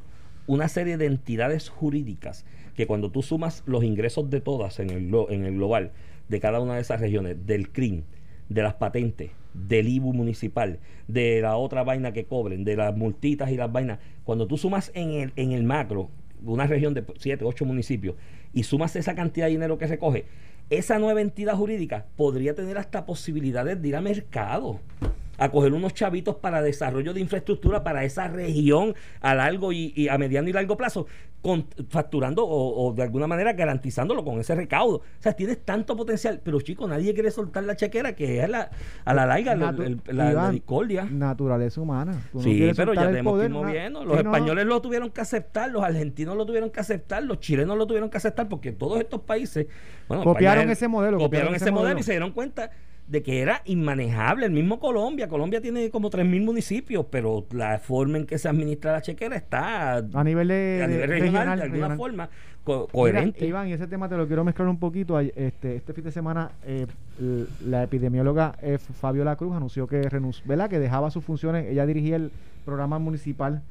una serie de entidades jurídicas que cuando tú sumas los ingresos de todas en el, en el global, de cada una de esas regiones, del CRIM, de las patentes, del IBU municipal, de la otra vaina que cobren, de las multitas y las vainas, cuando tú sumas en el, en el macro una región de 7, 8 municipios y sumas esa cantidad de dinero que recoge, esa nueva entidad jurídica podría tener hasta posibilidades de ir a mercado a coger unos chavitos para desarrollo de infraestructura para esa región a largo y, y a mediano y largo plazo, con, facturando o, o de alguna manera garantizándolo con ese recaudo. O sea, tienes tanto potencial, pero chicos, nadie quiere soltar la chequera, que es la, a la larga la, Natu- el- la- la Iván, discordia. Naturaleza humana. Tú Sí, pero ya tenemos que ir poder, moviendo. Los no, españoles lo tuvieron que aceptar, los argentinos lo tuvieron que aceptar, los chilenos lo tuvieron que aceptar, porque todos estos países, bueno, Copiaron España ese modelo, copiaron copiaron ese ese modelo modelo. y se dieron cuenta de que era inmanejable. El mismo Colombia, Colombia tiene como 3.000 municipios, pero la forma en que se administra la chequera está A nivel de, a de- nivel regional, de alguna regional. forma co- Mira, coherente. Iván, y ese tema te lo quiero mezclar un poquito. Este, este fin de semana, eh, la epidemióloga eh, Fabiola Cruz anunció que renunció, ¿verdad? Que dejaba sus funciones. Ella dirigía el programa municipal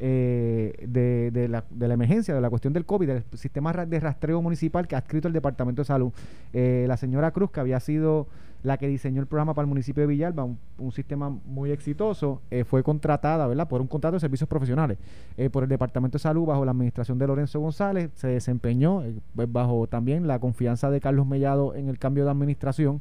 eh, de, de la, de la emergencia, de la cuestión del COVID, del sistema de rastreo municipal que ha escrito el Departamento de Salud. Eh, la señora Cruz, que había sido la que diseñó el programa para el municipio de Villalba, un, sistema muy exitoso, eh, fue contratada, ¿verdad? Por un contrato de servicios profesionales eh, por el Departamento de Salud bajo la administración de Lorenzo González, se desempeñó eh, pues, bajo también la confianza de Carlos Mellado en el cambio de administración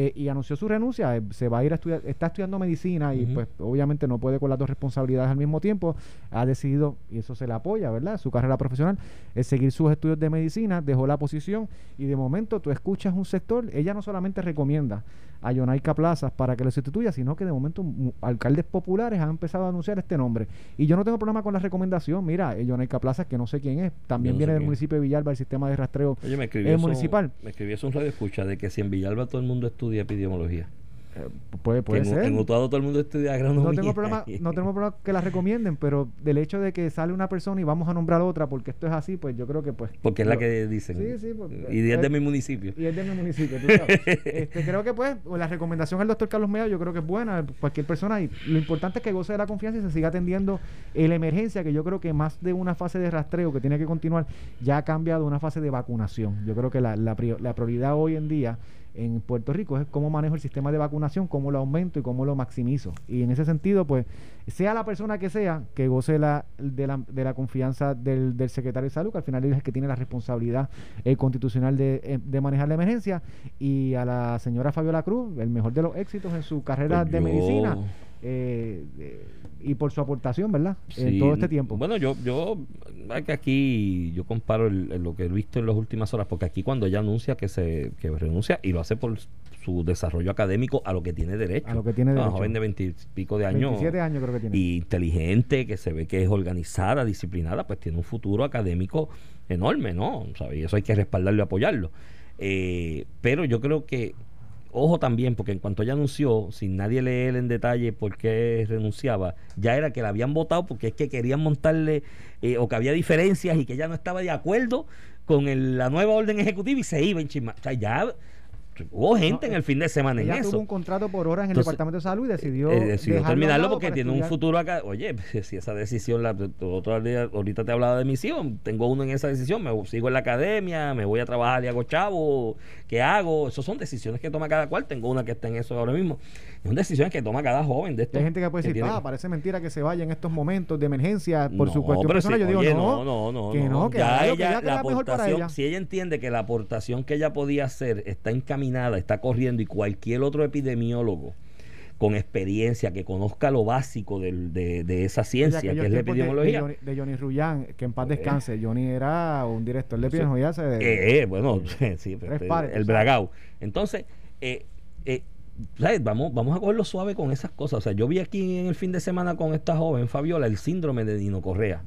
eh, y anunció su renuncia, eh, se va a ir a estudiar, está estudiando medicina y pues obviamente no puede con las dos responsabilidades al mismo tiempo, ha decidido, y eso se le apoya, ¿verdad? Su carrera profesional, es seguir sus estudios de medicina, dejó la posición y de momento tú escuchas un sector, ella no solamente recomienda a Yonaica Plazas para que lo sustituya, sino que de momento alcaldes populares han empezado a anunciar este nombre. Y yo no tengo problema con la recomendación, mira, eh, Yonaica Plazas, que no sé quién es, también no viene del quién municipio de Villalba, el sistema de rastreo Oye, me eh, eso, municipal. me escribió eso un radio escucha de que si en Villalba todo el mundo estudia epidemiología. Eh, puede puede que en, ser. en Utuado todo el mundo estudia agronomía. no tengo problema no tengo problema que la recomienden pero del hecho de que sale una persona y vamos a nombrar otra porque esto es así pues yo creo que pues Porque es la que dicen. Sí, sí, porque- y es de mi municipio. y es de mi municipio tú sabes. este, creo que pues la recomendación al doctor Carlos Mea yo creo que es buena cualquier persona y lo importante es que goce de la confianza y se siga atendiendo la emergencia que yo creo que más de una fase de rastreo que tiene que continuar ya ha cambiado una fase de vacunación yo creo que la, la, la prioridad hoy en día en Puerto Rico es cómo manejo el sistema de vacunación, cómo lo aumento y cómo lo maximizo. Y en ese sentido, pues, sea la persona que sea, que goce la, de, la, de la confianza del, del secretario de salud, que al final es el que tiene la responsabilidad eh, constitucional de, eh, de manejar la emergencia, y a la señora Fabiola Cruz, el mejor de los éxitos en su carrera Pues de yo- medicina. Eh, eh, y por su aportación, ¿verdad? En todo este tiempo. Bueno, yo, yo, aquí yo comparo el- el- lo que he visto en las últimas horas, porque aquí cuando ella anuncia que se que renuncia y lo hace por su desarrollo académico a lo que tiene derecho. A lo que tiene Una derecho. joven de veintipico de años. 27 años creo que tiene. Y inteligente, que se ve que es organizada, disciplinada, pues tiene un futuro académico enorme, ¿no? ¿Sabe? Y eso hay que respaldarlo y apoyarlo. Eh, pero yo creo que, ojo también, porque en cuanto ella anunció, sin nadie leer en detalle por qué renunciaba, ya era que la habían votado porque es que querían montarle, eh, o que había diferencias y que ella no estaba de acuerdo con el- la nueva orden ejecutiva y se iba en chisma. O sea, ya hubo gente en el fin de semana en Ella eso. tuvo un contrato por horas en el Departamento de Salud y decidió, Eh, decidió a un terminarlo porque tiene un futuro acá. Oye, si esa decisión, la, otro día, ahorita te hablaba de mis hijos, tengo uno en esa decisión, me sigo en la academia, me voy a trabajar y hago chavo, ¿qué hago? Esas son decisiones que toma cada cual, tengo una que está en eso ahora mismo. Son decisiones que toma cada joven de esto. Hay gente que puede decir, tiene- ah, parece mentira que se vaya en estos momentos de emergencia por su cuestión pero personal. sí, Yo digo, no, no, no, que no, que ya que ella, la mejor para aportación, ella. si ella entiende que la aportación que ella podía hacer está encaminada, está corriendo y cualquier otro epidemiólogo con experiencia que conozca lo básico de, de esa ciencia que es la epidemiología. De, Johnny, de Johnny Rullán, que en paz Eh. descanse. Johnny era un director de epidemiología. se- Eh, eh, bueno, sí, pero Tres pares, el bragao. Entonces, eh, ¿sabes? Vamos, vamos a cogerlo suave con esas cosas. O sea, yo vi aquí en el fin de semana con esta joven, Fabiola, el síndrome de Nino Correa.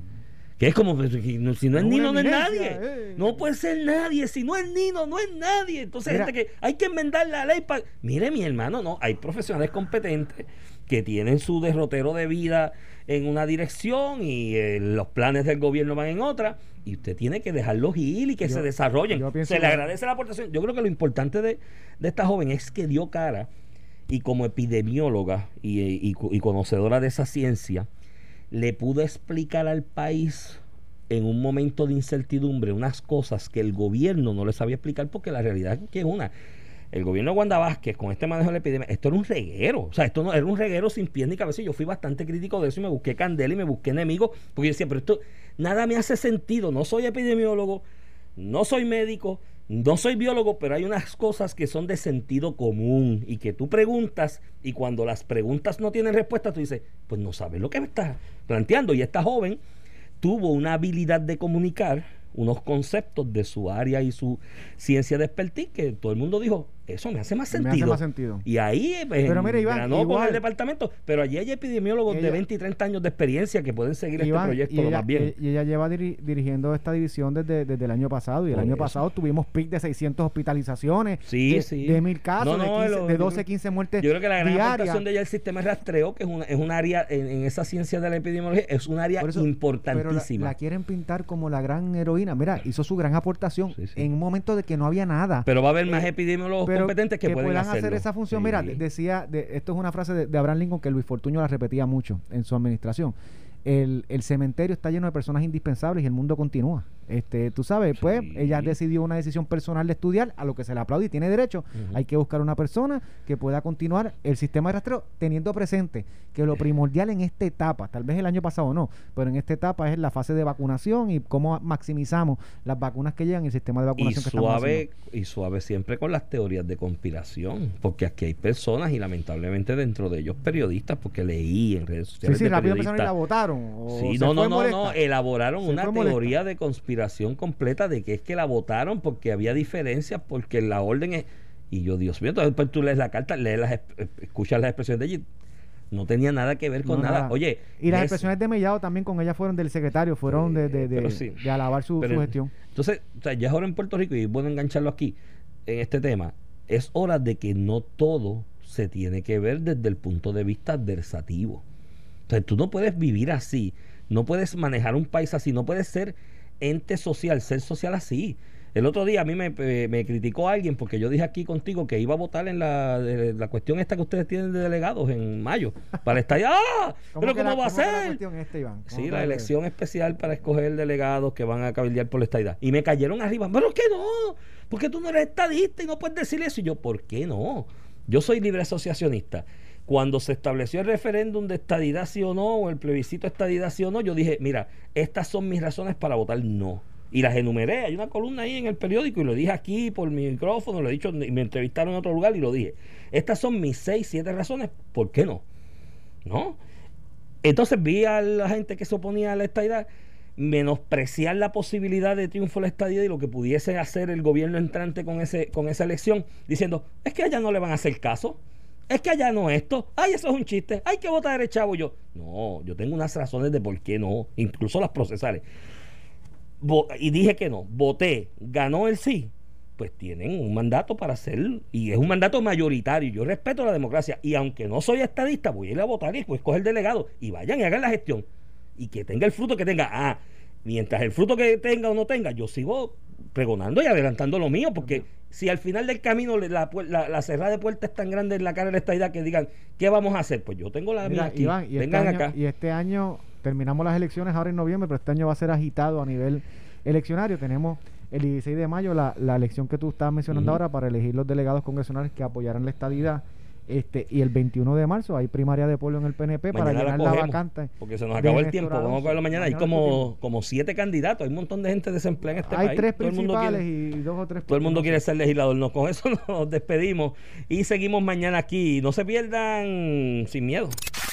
Que es como, si no es una Nino, no es nadie. eh. No puede ser nadie. Si no es Nino, no es nadie. Entonces, Mira. gente que hay que enmendar la ley para. Mire, mi hermano, no. Hay profesionales competentes que tienen su derrotero de vida en una dirección y eh, los planes del gobierno van en otra. Y usted tiene que dejarlos ir y que Yo- se desarrollen. Se le agradece la aportación. Yo creo que lo importante de, de esta joven es que dio cara y como epidemióloga y, y- y conocedora de esa ciencia, le pudo explicar al país en un momento de incertidumbre unas cosas que el gobierno no le sabía explicar porque la realidad es que es una. El gobierno de Wanda Vázquez, con este manejo de la epidemia, esto era un reguero. O sea, esto no era un reguero sin pies ni cabeza. Yo fui bastante crítico de eso y me busqué candela y me busqué enemigos. Porque yo decía, pero esto nada me hace sentido. No soy epidemiólogo, no soy médico, no soy biólogo, pero hay unas cosas que son de sentido común y que tú preguntas y cuando las preguntas no tienen respuesta, tú dices, pues no sabes lo que me estás planteando. Y esta joven tuvo una habilidad de comunicar unos conceptos de su área y su ciencia de expertise que todo el mundo dijo, eso me hace más Me hace sentido. más sentido. Y ahí pues, Pero mira, Iván, con igual- el departamento, pero allí hay epidemiólogos de Ella- 20 y 30 años de experiencia que pueden seguir Iván, este proyecto y lo ella, más bien. y ella lleva diri- dirigiendo esta división desde, desde el año pasado. Y el Por año eso. pasado tuvimos pic de 600 hospitalizaciones. Sí, de, sí. De mil casos, No, no, de, 15 lo- de yo 12, creo- 15 muertes Yo creo que la gran diarias. aportación de ella al sistema de rastreo, que es, una, es un área en, en esa ciencia de la epidemiología, es un área Pero la, importantísima. la quieren pintar como la gran heroína. Mira, hizo su gran aportación Sí, sí. en un momento de que no había nada. pero va a haber más Eh, epidemiólogos pero competentes que, pueden puedan hacerlo. hacer esa función. Sí. Mira, de- decía, de- esto es una frase de, de Abraham Lincoln que Luis Fortuño la repetía mucho en su administración. El, el cementerio está lleno de personas indispensables y el mundo continúa. Este, tú sabes, pues Sí. ella decidió una decisión personal de estudiar, a lo que se le aplaude y tiene derecho. Hay que buscar una persona que pueda continuar el sistema de rastreo teniendo presente que lo primordial en esta etapa, tal vez el año pasado no, pero en esta etapa es la fase de vacunación y cómo maximizamos las vacunas que llegan y el sistema de y vacunación que estamos suave y suave siempre con las teorías de conspiración porque aquí hay personas y lamentablemente dentro de ellos periodistas porque leí en redes Sí, sociales sí, de rápido empezaron y la votaron. o Sí, no, no, no, no, elaboraron Se una teoría de conspiración completa de que es que la votaron porque había diferencias, porque la orden es... Y yo, Dios mío, entonces después tú lees la carta, lees las, exp- escuchas las expresiones de ella, no tenía nada que ver con No, nada. nada. Oye, Y las es- expresiones de Mellado también con ella fueron del secretario, fueron de, de, de- pero sí. de alabar su, Pero- su gestión. Entonces, o sea, ya es hora en Puerto Rico, y es bueno engancharlo aquí, en este tema, es hora de que no todo se tiene que ver desde el punto de vista adversativo. O sea, tú no puedes vivir así, no puedes manejar un país así, no puedes ser ente social, ser social así. El otro día a mí me, me criticó alguien porque yo dije aquí contigo que iba a votar en la, de- la cuestión esta que ustedes tienen de delegados en mayo para estar ¡Ah! ¿Pero cómo la- va a ser? Sí, la- elección especial para escoger delegados que van a cabildear por la estadidad. Y me cayeron arriba. ¿Pero qué no? Porque tú no eres estadista y no puedes decir eso. Y yo, ¿por qué no? Yo soy libre asociacionista. Cuando se estableció el referéndum de estadidad sí o no, o el plebiscito estadidad sí o no, yo dije, mira, estas son mis razones para votar no. Y las enumeré. Hay una columna ahí en el periódico y lo dije aquí por mi micrófono, lo he dicho, me entrevistaron en otro lugar y lo dije. Estas son mis seis, siete razones, ¿por qué no? ¿No? Entonces vi a la gente que se oponía a la estadidad menospreciar la posibilidad de triunfo de la estadidad y lo que pudiese hacer el gobierno entrante con ese con esa elección, diciendo, es que allá no le van a hacer caso, es que allá no esto, ay, eso es un chiste, hay que votar el chavo yo. No, yo tengo unas razones de por qué no, incluso las procesales. Y dije que no, voté, ganó el sí, pues tienen un mandato para hacer, y es un mandato mayoritario. Yo respeto la democracia, y aunque no soy estadista, voy a ir a votar y después escoger delegado, y vayan y hagan la gestión, y que tenga el fruto que tenga. Ah, mientras el fruto que tenga o no tenga, yo sigo pregonando y adelantando lo mío, porque si al final del camino la, la, la cerrada de puerta es tan grande en la cara de esta idea que digan, ¿qué vamos a hacer? Pues yo tengo la mía Mira, aquí. Iván, y este, Vengan año, acá. y este año terminamos las elecciones ahora en noviembre, pero este año va a ser agitado a nivel eleccionario. Tenemos el 16 de mayo la, la elección que tú estabas mencionando ahora para elegir los delegados congresionales que apoyarán la estadidad. Este, y el 21 de marzo hay primaria de pueblo en el PNP para Mañana la llenar la cogemos, vacante. Porque se nos acabó el tiempo. Vamos a cogerlo mañana. Hay Mañana como, discutimos. como siete candidatos. Hay un montón de gente desempleada en este Hay país. tres Todo el mundo principales quiere- y dos o tres Todo el mundo quiere ser legislador. Nos, con eso nos despedimos y seguimos mañana aquí. No se pierdan sin miedo.